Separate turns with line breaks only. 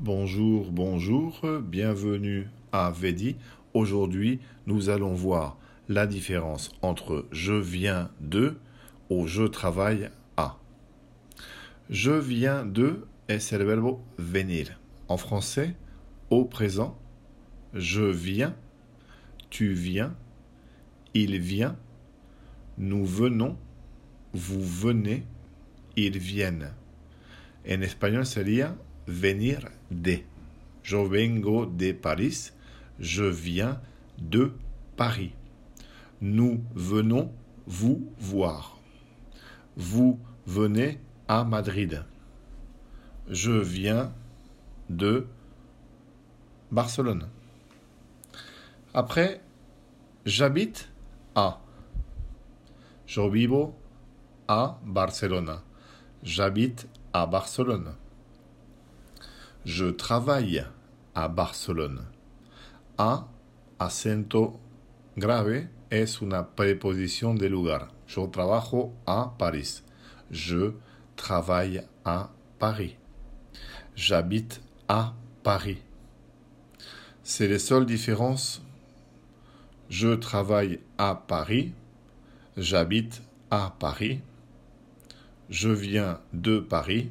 Bonjour, bonjour, bienvenue à Vedi. Aujourd'hui, nous allons voir la différence entre je viens de ou je travaille à. Je viens de es el verbo venir. En français, au présent, je viens, tu viens, il vient, nous venons, vous venez, ils viennent. En espagnol sería venir de. Yo vengo de Paris. Je viens de Paris. Nous venons vous voir. Vous venez à Madrid. Je viens de Barcelone. Après, j'habite à. Yo vivo à Barcelona. J'habite à Barcelone. Je travaille à Barcelone. A, acento grave, es una preposición de lugar. Yo trabajo a París. Je travaille à Paris. J'habite à Paris. C'est les seules différences. Je travaille à Paris. J'habite à Paris. Je viens de Paris.